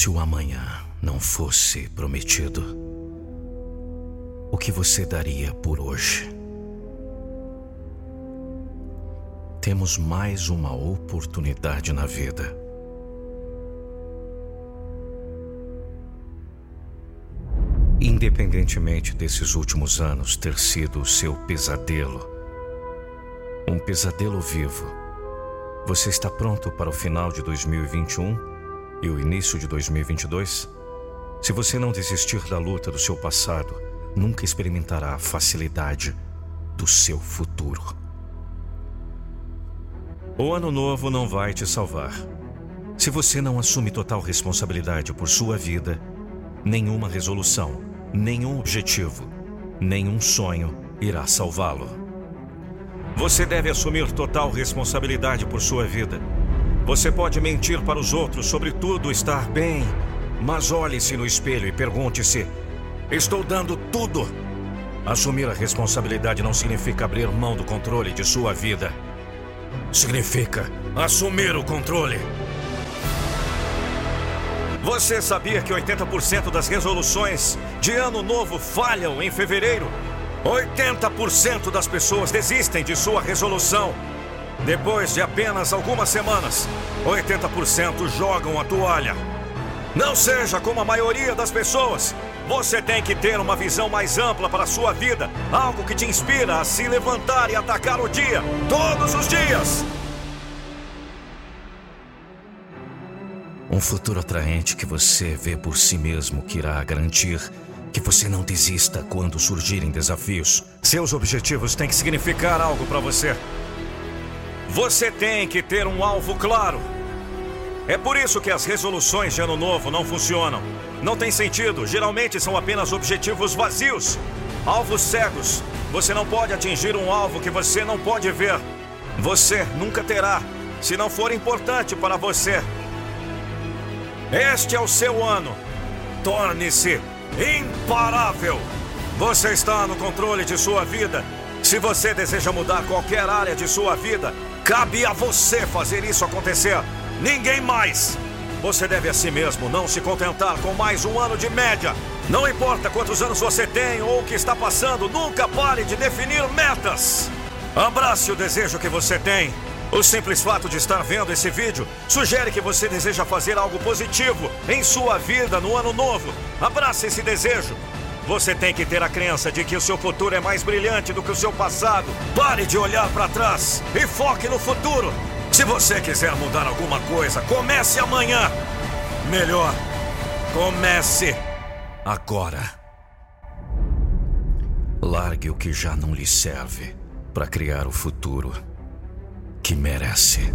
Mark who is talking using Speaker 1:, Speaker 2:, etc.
Speaker 1: Se o amanhã não fosse prometido, o que você daria por hoje? Temos mais uma oportunidade na vida. Independentemente desses últimos anos ter sido o seu pesadelo, um pesadelo vivo, você está pronto para o final de 2021 e o início de 2022? Se você não desistir da luta do seu passado, nunca experimentará a facilidade do seu futuro. O ano novo não vai te salvar. Se você não assume total responsabilidade por sua vida, nenhuma resolução nenhum objetivo, nenhum sonho irá salvá-lo. Você deve assumir total responsabilidade por sua vida. Você pode mentir para os outros sobre tudo estar bem, mas olhe-se no espelho e pergunte-se: estou dando tudo? Assumir a responsabilidade não significa abrir mão do controle de sua vida. Significa assumir o controle. Você sabia que 80% das resoluções de ano novo falham em fevereiro? 80% das pessoas desistem de sua resolução. Depois de apenas algumas semanas, 80% jogam a toalha. Não seja como a maioria das pessoas. Você tem que ter uma visão mais ampla para a sua vida, algo que te inspira a se levantar e atacar o dia, todos os dias. Um futuro atraente que você vê por si mesmo que irá garantir que você não desista quando surgirem desafios. Seus objetivos têm que significar algo para você. Você tem que ter um alvo claro. É por isso que as resoluções de ano novo não funcionam. Não tem sentido, geralmente são apenas objetivos vazios. Alvos cegos. Você não pode atingir um alvo que você não pode ver. Você nunca terá, se não for importante para você. Este é o seu ano. Torne-se imparável. Você está no controle de sua vida. Se você deseja mudar qualquer área de sua vida, cabe a você fazer isso acontecer. Ninguém mais. Você deve a si mesmo não se contentar com mais um ano de média. Não importa quantos anos você tem ou o que está passando, nunca pare de definir metas. Abrace o desejo que você tem o simples fato de estar vendo esse vídeo sugere que você deseja fazer algo positivo em sua vida no ano novo. Abrace esse desejo. Você tem que ter a crença de que o seu futuro é mais brilhante do que o seu passado. Pare de olhar para trás e foque no futuro. Se você quiser mudar alguma coisa, comece amanhã. Melhor, comece agora. Largue o que já não lhe serve para criar o futuro que merece.